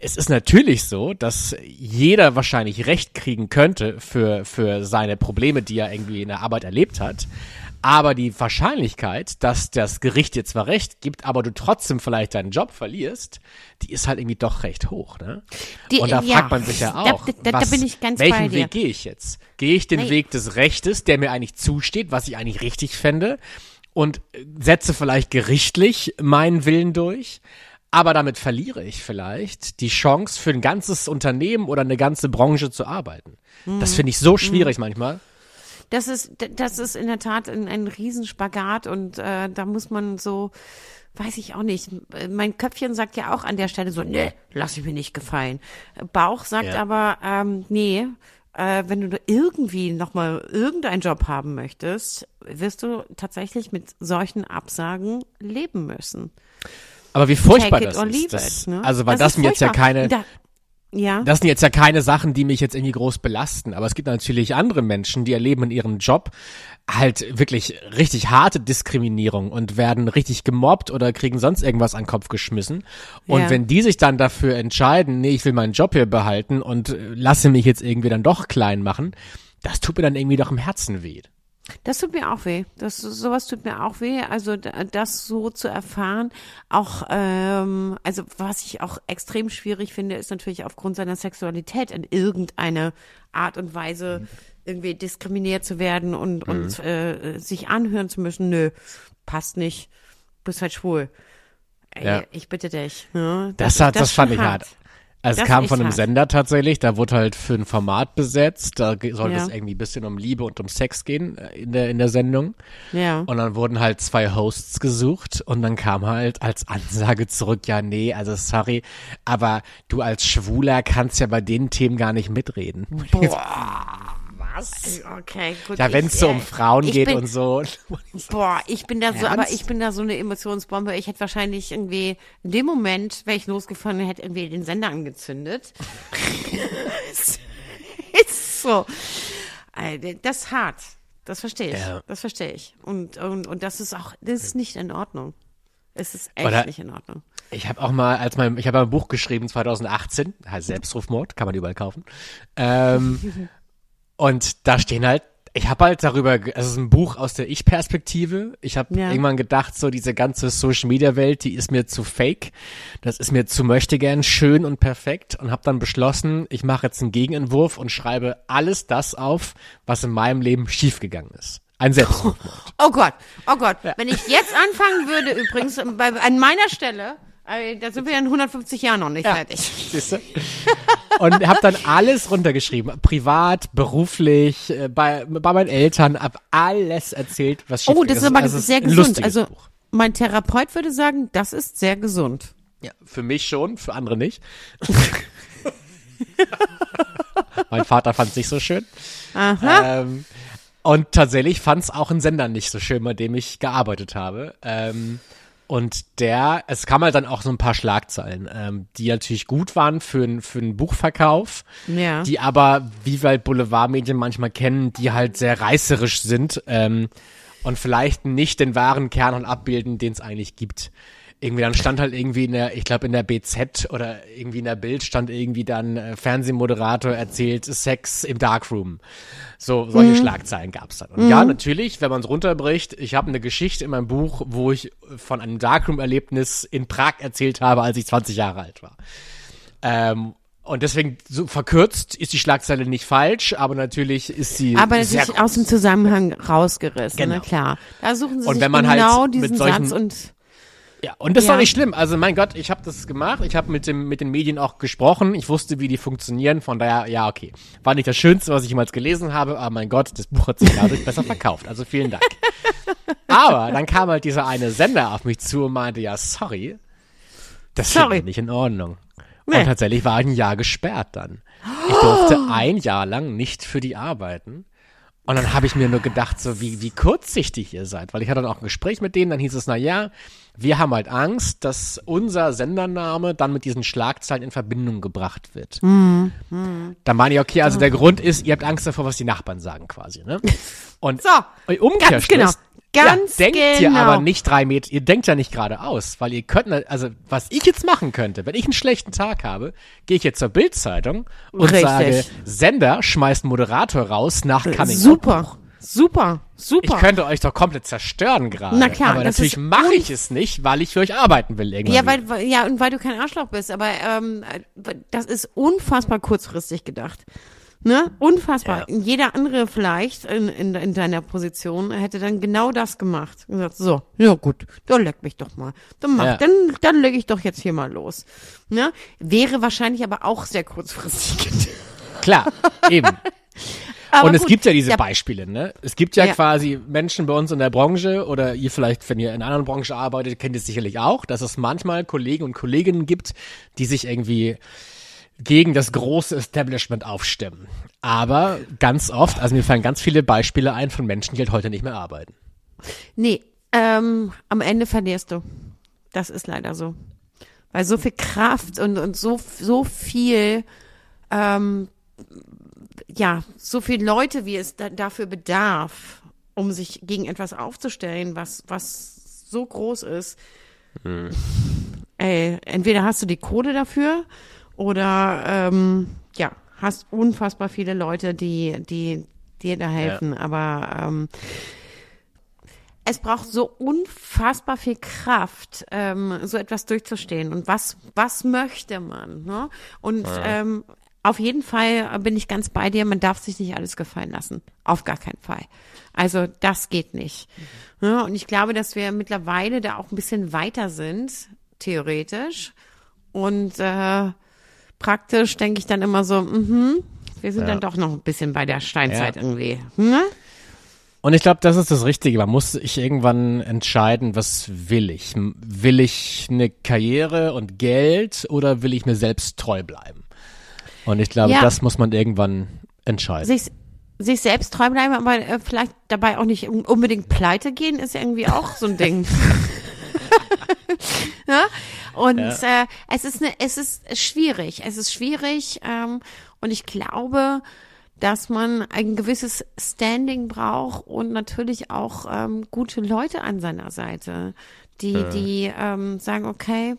es ist natürlich so, dass jeder wahrscheinlich Recht kriegen könnte für für seine Probleme, die er irgendwie in der Arbeit erlebt hat. Aber die Wahrscheinlichkeit, dass das Gericht dir zwar Recht gibt, aber du trotzdem vielleicht deinen Job verlierst, die ist halt irgendwie doch recht hoch, ne? Die- Und da ja, fragt man sich ja da- auch, da- da was, bin ich ganz welchen. Weg gehe ich jetzt? Gehe ich den Nee. Weg des Rechtes, der mir eigentlich zusteht, was ich eigentlich richtig fände? und setze vielleicht gerichtlich meinen Willen durch. Aber damit verliere ich vielleicht die Chance für ein ganzes Unternehmen oder eine ganze Branche zu arbeiten. Das finde ich so schwierig manchmal. Das ist, das ist in der Tat ein, ein Riesenspagat und äh, da muss man so, weiß ich auch nicht. Mein Köpfchen sagt ja auch an der Stelle so, nee, lass ich mir nicht gefallen. Bauch sagt Ja. aber, ähm, nee, äh, wenn du irgendwie nochmal irgendeinen Job haben möchtest, wirst du tatsächlich mit solchen Absagen leben müssen. Aber wie furchtbar das ist. Das, it. Ne? Also, weil das, ist sind jetzt ja keine, ja. das sind jetzt ja keine Sachen, die mich jetzt irgendwie groß belasten. Aber es gibt natürlich andere Menschen, die erleben in ihrem Job halt wirklich richtig harte Diskriminierung und werden richtig gemobbt oder kriegen sonst irgendwas an den Kopf geschmissen. Und Ja. wenn die sich dann dafür entscheiden, nee, ich will meinen Job hier behalten und lasse mich jetzt irgendwie dann doch klein machen, das tut mir dann irgendwie doch im Herzen weh. Das tut mir auch weh. Das, sowas tut mir auch weh. Also da- das so zu erfahren, auch, ähm, also was ich auch extrem schwierig finde, ist natürlich aufgrund seiner Sexualität in irgendeine Art und Weise irgendwie diskriminiert zu werden und, und äh, sich anhören zu müssen. Nö, passt nicht. Bist halt schwul. Ey, Ja. Ich bitte dich. Ne? Das, hat, das, ist fand ich hart. Also es kam von einem hart. Sender tatsächlich, da wurde halt für ein Format besetzt, da sollte Ja. es irgendwie ein bisschen um Liebe und um Sex gehen äh, in der, in der Sendung. Ja. Und dann wurden halt zwei Hosts gesucht und dann kam halt als Ansage zurück, ja nee, also sorry, aber du als Schwuler kannst ja bei den Themen gar nicht mitreden. *laughs* Was? Okay, gut. Ja, wenn es so um äh, Frauen ich geht bin- und *laughs* so. Boah, ich bin da so, aber Ernst? ich bin da so eine Emotionsbombe. Ich hätte wahrscheinlich irgendwie in dem Moment, wäre ich losgefahren, hätte irgendwie den Sender angezündet. *laughs* ist, so. Das ist hart. Das verstehe ich. Ja. Das verstehe ich. Und, und, und das ist auch, das ist nicht in Ordnung. Es ist echt Oder- nicht in Ordnung. Ich habe auch mal, als mein, ich habe ein Buch geschrieben 2018, heißt Selbstrufmord, kann man überall kaufen. Ähm, *laughs* und da stehen halt, ich habe halt darüber, es ist ein Buch aus der Ich-Perspektive. Ich habe Ja. irgendwann gedacht, so diese ganze Social-Media-Welt, die ist mir zu fake. Das ist mir zu möchte gern schön und perfekt und habe dann beschlossen, ich mache jetzt einen Gegenentwurf und schreibe alles das auf, was in meinem Leben schiefgegangen ist. Ein Selbstrufmord. *laughs* Oh Gott, oh Gott. Wenn ich jetzt anfangen würde, übrigens, bei, an meiner Stelle, äh, da sind wir ja in 150 Jahren noch nicht fertig. Siehste? *laughs* Und habe dann alles runtergeschrieben. Privat, beruflich, äh, bei, bei meinen Eltern, hab alles erzählt, was schief Oh, das ist aber also sehr gesund. Also Buch. mein Therapeut würde sagen, das ist sehr gesund. Ja, für mich schon, für andere nicht. *laughs* mein Vater fand es nicht so schön. Ähm, und tatsächlich fand es auch ein Sender nicht so schön, bei dem ich gearbeitet habe. Ähm, und der, es kam halt dann auch so ein paar Schlagzeilen, ähm, die natürlich gut waren für, für einen Buchverkauf, Ja. die aber, wie wir halt Boulevardmedien manchmal kennen, die halt sehr reißerisch sind ähm, und vielleicht nicht den wahren Kern und abbilden, den es eigentlich gibt. Irgendwie dann stand halt irgendwie in der, ich glaube in der BZ oder irgendwie in der Bild stand irgendwie dann äh, Fernsehmoderator erzählt Sex im Darkroom. So solche Schlagzeilen gab's dann. Und ja, natürlich, wenn man es runterbricht, ich habe eine Geschichte in meinem Buch, wo ich von einem Darkroom-Erlebnis in Prag erzählt habe, als ich 20 Jahre alt war. Ähm, und deswegen so verkürzt ist die Schlagzeile nicht falsch, aber natürlich ist sie Aber sehr natürlich aus dem Zusammenhang rausgerissen, Genau. na klar. Da suchen sie Und sich wenn man halt genau mit diesen solchen- Satz und Ja, und das ist Ja. doch nicht schlimm. Also mein Gott, ich habe das gemacht. Ich habe mit dem mit den Medien auch gesprochen. Ich wusste, wie die funktionieren. Von daher, ja, okay. War nicht das Schönste, was ich jemals gelesen habe, aber mein Gott, das Buch hat sich dadurch besser verkauft. Also vielen Dank. *laughs* Aber dann kam halt dieser eine Sender auf mich zu und meinte, ja, sorry, das ist nicht in Ordnung. Nee. Und tatsächlich war ich ein Jahr gesperrt dann. Ich durfte *gasps* ein Jahr lang nicht für die arbeiten. Und dann habe ich mir nur gedacht, so wie, wie kurzsichtig ihr seid, weil ich hatte dann auch ein Gespräch mit denen, dann hieß es, na ja, wir haben halt Angst, dass unser Sendername dann mit diesen Schlagzeilen in Verbindung gebracht wird. Mhm. Dann meine ich, okay, also der Grund ist, ihr habt Angst davor, was die Nachbarn sagen quasi, ne? *laughs* Und So, Umkehrschluss, genau. Ganz ja, denkt ihr genau. aber nicht drei Meter, ihr denkt ja nicht geradeaus, weil ihr könnt, also was ich jetzt machen könnte, wenn ich einen schlechten Tag habe, gehe ich jetzt zur Bildzeitung und Richtig. sage, Sender schmeißt Moderator raus nach Coming Out. super, super, Ich super. könnte euch doch komplett zerstören gerade. Na klar, aber natürlich mache ich es nicht, weil ich für euch arbeiten will irgendwann. Ja, weil, weil, ja, und weil du kein Arschloch bist, aber ähm, das ist unfassbar kurzfristig gedacht. Ne? Unfassbar. Jeder andere vielleicht in, in, in deiner Position hätte dann genau das gemacht. Und gesagt, so, ja gut, dann leck mich doch mal. Dann mach, Ja. dann, dann leg ich doch jetzt hier mal los. Ne? Wäre wahrscheinlich aber auch sehr kurzfristig. *laughs* Klar, eben. *laughs* Aber und es gut, gibt ja diese der- Beispiele, ne? Es gibt ja, Ja. quasi Menschen bei uns in der Branche oder ihr vielleicht, wenn ihr in einer anderen Branche arbeitet, kennt ihr es sicherlich auch, dass es manchmal Kollegen und Kolleginnen gibt, die sich irgendwie gegen das große Establishment aufstimmen. Aber ganz oft, also mir fallen ganz viele Beispiele ein von Menschen, die halt heute nicht mehr arbeiten. Nee, ähm, am Ende verlierst du. Das ist leider so. Weil so viel Kraft und, und so, so viel, ähm, ja, so viele Leute, wie es da, dafür bedarf, um sich gegen etwas aufzustellen, was, was so groß ist. Ey, entweder hast du die Kohle dafür oder ähm, ja, hast unfassbar viele Leute, die, die dir da helfen. Aber ähm, es braucht so unfassbar viel Kraft, ähm, so etwas durchzustehen. Und was, was möchte man? Ne? Und ähm, auf jeden Fall bin ich ganz bei dir, man darf sich nicht alles gefallen lassen. Auf gar keinen Fall. Also das geht nicht. Ja, und ich glaube, dass wir mittlerweile da auch ein bisschen weiter sind, theoretisch. Und äh, praktisch denke ich dann immer so, mhm, wir sind dann doch noch ein bisschen bei der Steinzeit Ja. irgendwie. Ne? Und ich glaube, das ist das Richtige. Man muss sich irgendwann entscheiden, was will ich? Will ich eine Karriere und Geld oder will ich mir selbst treu bleiben? Und ich glaube, Ja. das muss man irgendwann entscheiden. sich, sich selbst treu bleiben, aber äh, vielleicht dabei auch nicht un- unbedingt pleite gehen, ist ja irgendwie auch so ein Ding. *laughs* *laughs* ja? Und Äh, es ist eine, es ist schwierig. Es ist schwierig ähm, und ich glaube, dass man ein gewisses Standing braucht und natürlich auch ähm, gute Leute an seiner Seite, die, die ähm, sagen, okay,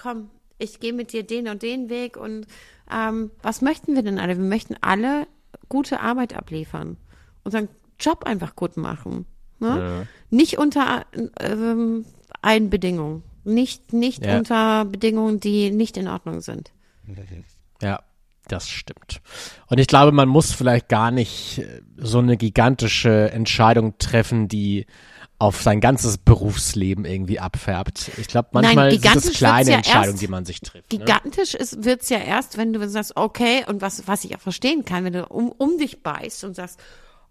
komm, ich gehe mit dir den und den Weg und ähm, was möchten wir denn alle? Wir möchten alle gute Arbeit abliefern, unseren Job einfach gut machen. Ne? Nicht unter ähm, allen Bedingungen. Nicht, nicht Ja. unter Bedingungen, die nicht in Ordnung sind. Ja, das stimmt. Und ich glaube, man muss vielleicht gar nicht äh, so eine gigantische Entscheidung treffen, die auf sein ganzes Berufsleben irgendwie abfärbt. Ich glaube, manchmal sind gigantisch das wird's kleine ja Entscheidungen, erst- die man sich trifft. Ne? Gigantisch ist, wird's ja erst, wenn du sagst, okay, und was, was ich auch verstehen kann, wenn du um, um dich beißt und sagst,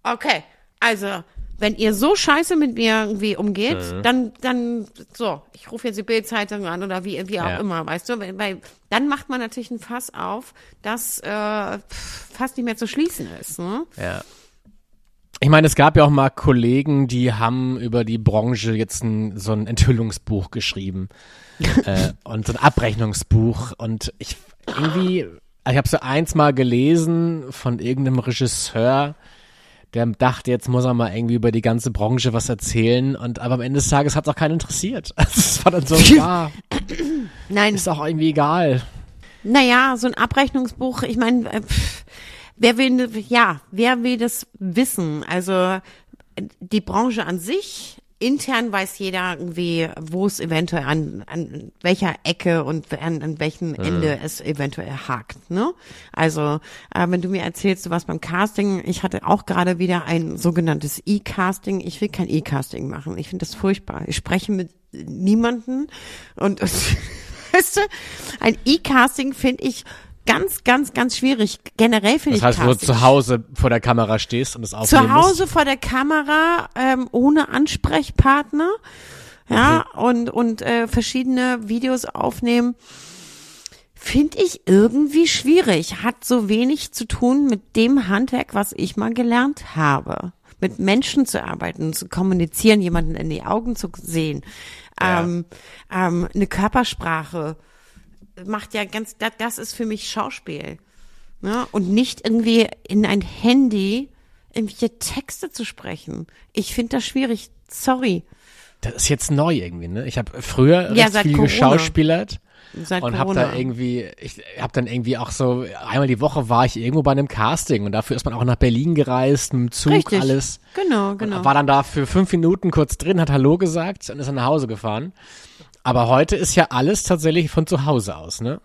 okay, also, wenn ihr so scheiße mit mir irgendwie umgeht, Mhm. dann, dann, so, ich rufe jetzt die Bildzeitung an oder wie, wie auch Ja. immer, weißt du, weil, dann macht man natürlich ein Fass auf, das äh, fast nicht mehr zu schließen ist. Ne? Ja. Ich meine, es gab ja auch mal Kollegen, die haben über die Branche jetzt ein, so ein Enthüllungsbuch geschrieben *laughs* äh, und so ein Abrechnungsbuch und ich irgendwie, ich habe so eins mal gelesen von irgendeinem Regisseur, der dachte, jetzt muss er mal irgendwie über die ganze Branche was erzählen und aber am Ende des Tages hat es auch keinen interessiert. *laughs* Also es war dann so, *laughs* ja, Nein, ist auch irgendwie egal. Naja, so ein Abrechnungsbuch, ich meine, äh, wer will, ja, wer will das wissen? Also äh, die Branche an sich, intern weiß jeder irgendwie, wo es eventuell an, an welcher Ecke und an, an welchem Ende es eventuell hakt. Ne? Also äh, wenn du mir erzählst, du warst beim Casting, ich hatte auch gerade wieder ein sogenanntes E-Casting. Ich will kein E-Casting machen. Ich finde das furchtbar. Ich spreche mit niemanden und, und *laughs* weißt du, ein E-Casting finde ich ganz, ganz, ganz schwierig. Generell finde Das ich heißt, wo du zu Hause vor der Kamera stehst und es aufnehmen zu Hause vor der Kamera ähm, ohne Ansprechpartner, ja und und äh, verschiedene Videos aufnehmen, finde ich irgendwie schwierig. Hat so wenig zu tun mit dem Handwerk, was ich mal gelernt habe. Mit Menschen zu arbeiten, zu kommunizieren, jemanden in die Augen zu sehen, Ja. ähm, ähm, eine Körpersprache macht ja ganz, das, das ist für mich Schauspiel. Ne? Und nicht irgendwie in ein Handy irgendwelche Texte zu sprechen. Ich finde das schwierig. Sorry. Das ist jetzt neu irgendwie, ne? Ich habe früher Ja, viel Corona. geschauspielert Seit und habe da irgendwie, ich habe dann irgendwie auch so, einmal die Woche war ich irgendwo bei einem Casting und dafür ist man auch nach Berlin gereist, mit dem Zug, Richtig. alles. Genau, genau. War dann da für fünf Minuten kurz drin, hat Hallo gesagt und ist dann nach Hause gefahren. Aber heute ist ja alles tatsächlich von zu Hause aus, ne?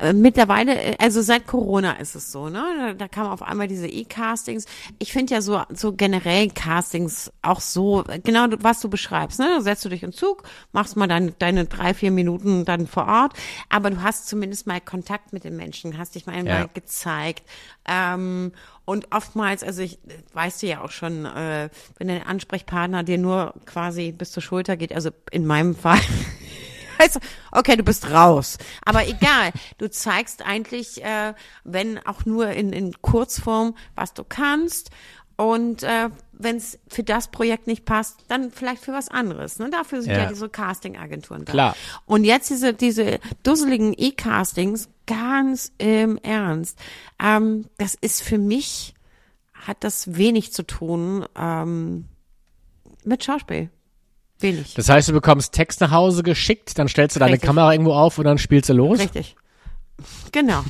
Äh, Mittlerweile, äh, also seit Corona ist es so, ne? Da, da kamen auf einmal diese E-Castings. Ich finde ja so, so generell Castings auch so, genau was du beschreibst, ne? Setzt du dich in Zug, machst mal deine, deine drei, vier Minuten dann vor Ort, aber du hast zumindest mal Kontakt mit den Menschen, hast dich mal einmal Ja. gezeigt. Ähm, und oftmals, also ich weißt du ja auch schon, äh, wenn der Ansprechpartner dir nur quasi bis zur Schulter geht, also in meinem *laughs* Fall, *laughs* heißt, okay, du bist raus. Aber egal, du zeigst eigentlich, äh, wenn auch nur in, in Kurzform, was du kannst. Und äh, wenn es für das Projekt nicht passt, dann vielleicht für was anderes. Ne? Dafür sind ja, Ja. diese Casting-Agenturen da. Klar. Und jetzt diese, diese dusseligen E-Castings, ganz im Ernst. Ähm, das ist für mich, hat das wenig zu tun ähm, mit Schauspiel. Wenig. Das heißt, du bekommst Text nach Hause geschickt, dann stellst du deine Richtig. Kamera irgendwo auf und dann spielst du los? Richtig. Genau.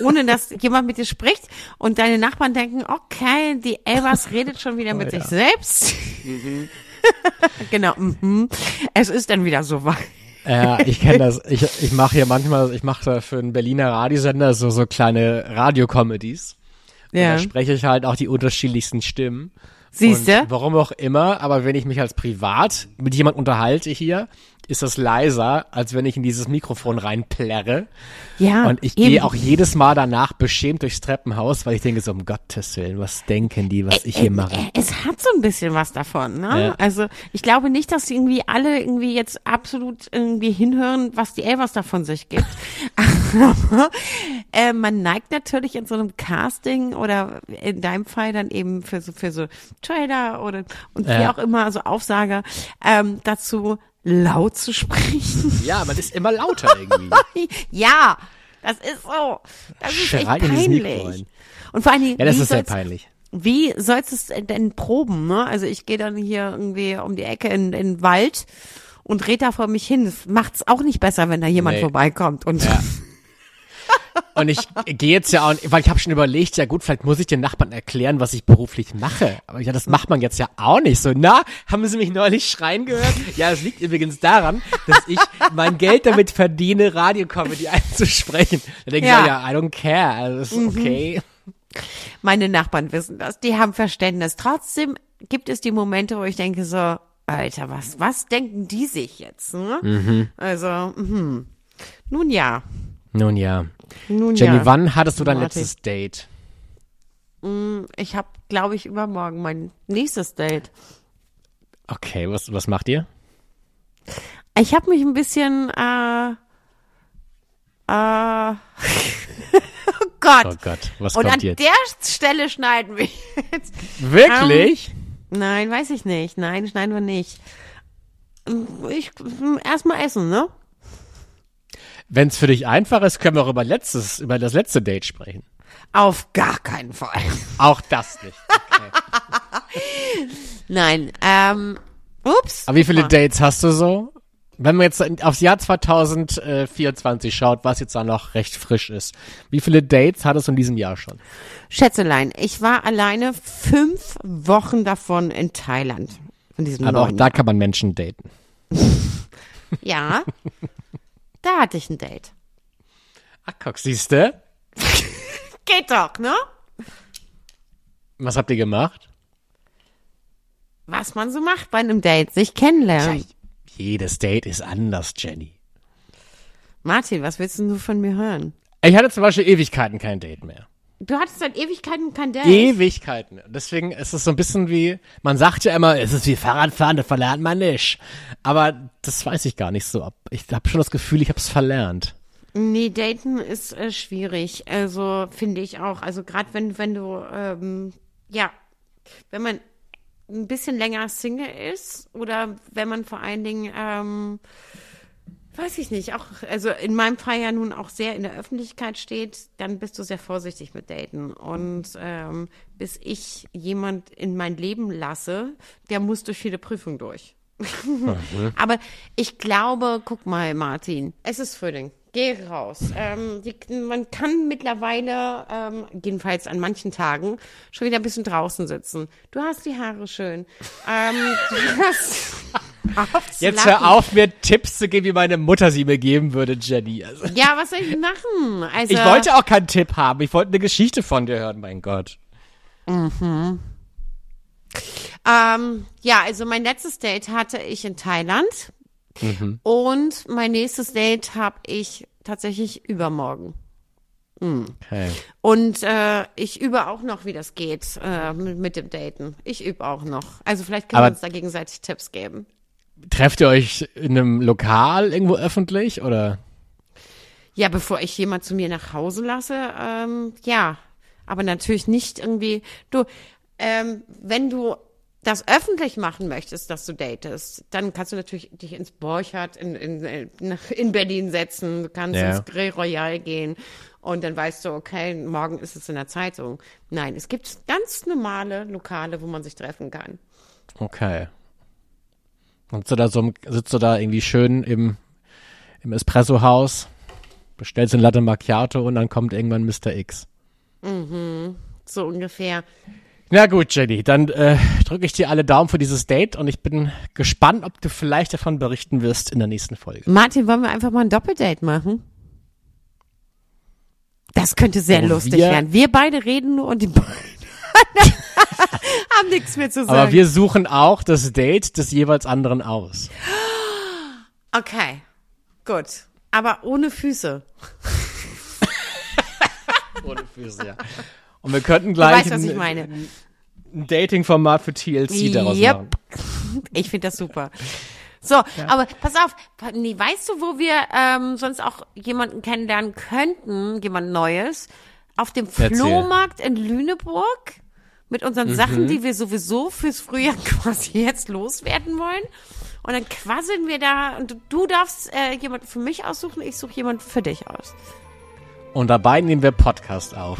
Ohne dass jemand mit dir spricht und deine Nachbarn denken, okay, die Elvas redet schon wieder mit *laughs* Oh, sich ja. selbst. *laughs* genau. Mhm. Es ist dann wieder so weit. Ja, ich kenne das. Ich, ich mache hier manchmal, ich mache da für einen Berliner Radiosender so, so kleine Radiocomedies. Und Da spreche ich halt auch die unterschiedlichsten Stimmen. Siehste? Und Warum auch immer, aber wenn ich mich als privat mit jemand unterhalte hier, ist das leiser, als wenn ich in dieses Mikrofon reinplärre. Ja. Und ich gehe auch jedes Mal danach beschämt durchs Treppenhaus, weil ich denke so, um Gottes Willen, was denken die, was ich hier mache? Es hat so ein bisschen was davon, ne? Ja. Also ich glaube nicht, dass irgendwie alle irgendwie jetzt absolut irgendwie hinhören, was die Elvas davon sich gibt. *laughs* Aber *laughs* äh, man neigt natürlich in so einem Casting oder in deinem Fall dann eben für so für so Trailer oder und wie Ja. auch immer, so Aufsager, ähm, dazu laut zu sprechen. Ja, man ist immer lauter *laughs* irgendwie. ja, das ist so. Das ist echt Mikro rein. peinlich. Und vor allen Dingen, Ja, das wie ist sehr soll's- peinlich. wie sollst du es denn proben, ne? Also ich gehe dann hier irgendwie um die Ecke in, in den Wald und red da vor mich hin. Das macht's auch nicht besser, wenn da jemand Nee. vorbeikommt. Und Ja. *laughs* Und ich gehe jetzt ja auch, weil ich habe schon überlegt, ja gut, vielleicht muss ich den Nachbarn erklären, was ich beruflich mache. Aber ja, das macht man jetzt ja auch nicht so. Na, haben Sie mich neulich schreien gehört? Ja, es liegt übrigens daran, dass ich mein Geld damit verdiene, Radiocomedy einzusprechen. Da denke Ja. ich, ja, I don't care. Also ist okay. meine Nachbarn wissen das, die haben Verständnis. Trotzdem gibt es die Momente, wo ich denke so, Alter, was, was denken die sich jetzt? Ne? Mhm. Also, mhm. nun ja, Nun ja. nun Jenny, ja. wann hattest du dein Martin. letztes Date? Ich habe, glaube ich, übermorgen mein nächstes Date. Okay, was, was macht ihr? Ich habe mich ein bisschen, äh, äh, *laughs* oh Gott. Oh Gott, was Und an kommt jetzt? der Stelle schneiden wir jetzt. Wirklich? Nein, weiß ich nicht. Nein, schneiden wir nicht. Ich erstmal essen, ne? Wenn es für dich einfach ist, können wir auch über letztes, über das letzte Date sprechen. Auf gar keinen Fall. Auch das nicht. *laughs* Nein, ähm, ups. Aber wie viele. Dates hast du so? Wenn man jetzt aufs Jahr 2024 schaut, was jetzt da noch recht frisch ist, wie viele Dates hattest du in diesem Jahr schon? Schätzelein, ich war alleine fünf Wochen davon in Thailand. Von diesem Aber auch da Jahr. kann man Menschen daten. *laughs* Ja, *laughs* da hatte ich ein Date. Ach, guck, siehste? *laughs* Geht doch, ne? Was habt ihr gemacht? Was man so macht bei einem Date, sich kennenlernen. Jedes Date ist anders, Jenny. Martin, was willst denn du von mir hören? Ich hatte zum Beispiel Ewigkeiten kein Date mehr. Du hattest seit Ewigkeiten kein Date. Ewigkeiten. Deswegen ist es so ein bisschen wie, man sagt ja immer, es ist wie Fahrradfahren, das verlernt man nicht. Aber das weiß ich gar nicht so. Ich habe schon das Gefühl, ich habe es verlernt. Nee, daten ist äh, schwierig. Also finde ich auch. Also gerade wenn, wenn du, ähm, ja, wenn man ein bisschen länger Single ist oder wenn man vor allen Dingen, ähm, weiß ich nicht, auch, also in meinem Fall ja nun auch sehr in der Öffentlichkeit steht, dann bist du sehr vorsichtig mit Daten. Und ähm, bis ich jemand in mein Leben lasse, der muss durch viele Prüfungen durch. *laughs* Aber ich glaube, guck mal, Martin, es ist Frühling. Geh raus. Ähm, die, man kann mittlerweile, ähm, jedenfalls an manchen Tagen, schon wieder ein bisschen draußen sitzen. Du hast die Haare schön. Ähm, du hast, Jetzt lachen. hör auf, mir Tipps zu geben, wie meine Mutter sie mir geben würde, Jenny. Also, Ja, was soll ich machen? Also, ich wollte auch keinen Tipp haben. Ich wollte eine Geschichte von dir hören, mein Gott. Ähm, ja, also mein letztes Date hatte ich in Thailand Mhm. und mein nächstes Date habe ich tatsächlich übermorgen. Okay. Und äh, ich übe auch noch, wie das geht äh, mit, mit dem Daten. Ich übe auch noch. Also vielleicht können Aber- wir uns da gegenseitig Tipps geben. Trefft ihr euch in einem Lokal irgendwo öffentlich oder? Ja, bevor ich jemand zu mir nach Hause lasse, ähm, ja. Aber natürlich nicht irgendwie. Du, ähm, wenn du das öffentlich machen möchtest, dass du datest, dann kannst du natürlich dich ins Borchardt in, in, in Berlin setzen, du kannst Ja. ins Grill Royal gehen und dann weißt du, okay, morgen ist es in der Zeitung. Nein, es gibt ganz normale Lokale, wo man sich treffen kann. Okay. Sitzt du da so, sitzt du da irgendwie schön im, im Espresso-Haus, bestellst ein Latte Macchiato und dann kommt irgendwann Mr. X. So ungefähr. Na gut, Jenny, dann äh, drücke ich dir alle Daumen für dieses Date und ich bin gespannt, ob du vielleicht davon berichten wirst in der nächsten Folge. Martin, wollen wir einfach mal ein Doppeldate machen? Das könnte sehr Wo lustig wir- werden. Wir beide reden nur und die beiden *laughs* haben nichts mehr zu sagen. Aber wir suchen auch das Date des jeweils anderen aus. okay, gut. Aber ohne Füße. Ohne Füße, ja. Und wir könnten gleich weißt, was ich ein, meine. ein Dating-Format für TLC daraus Yep. machen. Ich finde das super. So, aber pass auf, nee, weißt du, wo wir ähm, sonst auch jemanden kennenlernen könnten, jemand Neues? Auf dem Erzähl. Flohmarkt in Lüneburg mit Mhm. unseren Sachen, die wir sowieso fürs Frühjahr *laughs* quasi jetzt loswerden wollen. Und dann quasseln wir da und du, darfst äh, jemanden für mich aussuchen, ich suche jemanden für dich aus. Und dabei nehmen wir Podcast auf.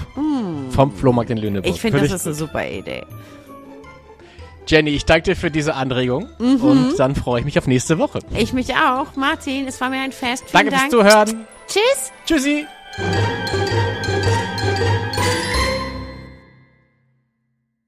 Vom Flohmarkt in Lüneburg. Mm. Ich finde, das ist eine super Idee. Jenny, ich danke dir für diese Anregung Mhm. und dann freue ich mich auf nächste Woche. Ich mich auch. Martin, es war mir ein Fest. Vielen Danke fürs Dank. Zuhören. Tschüss. Tschüssi.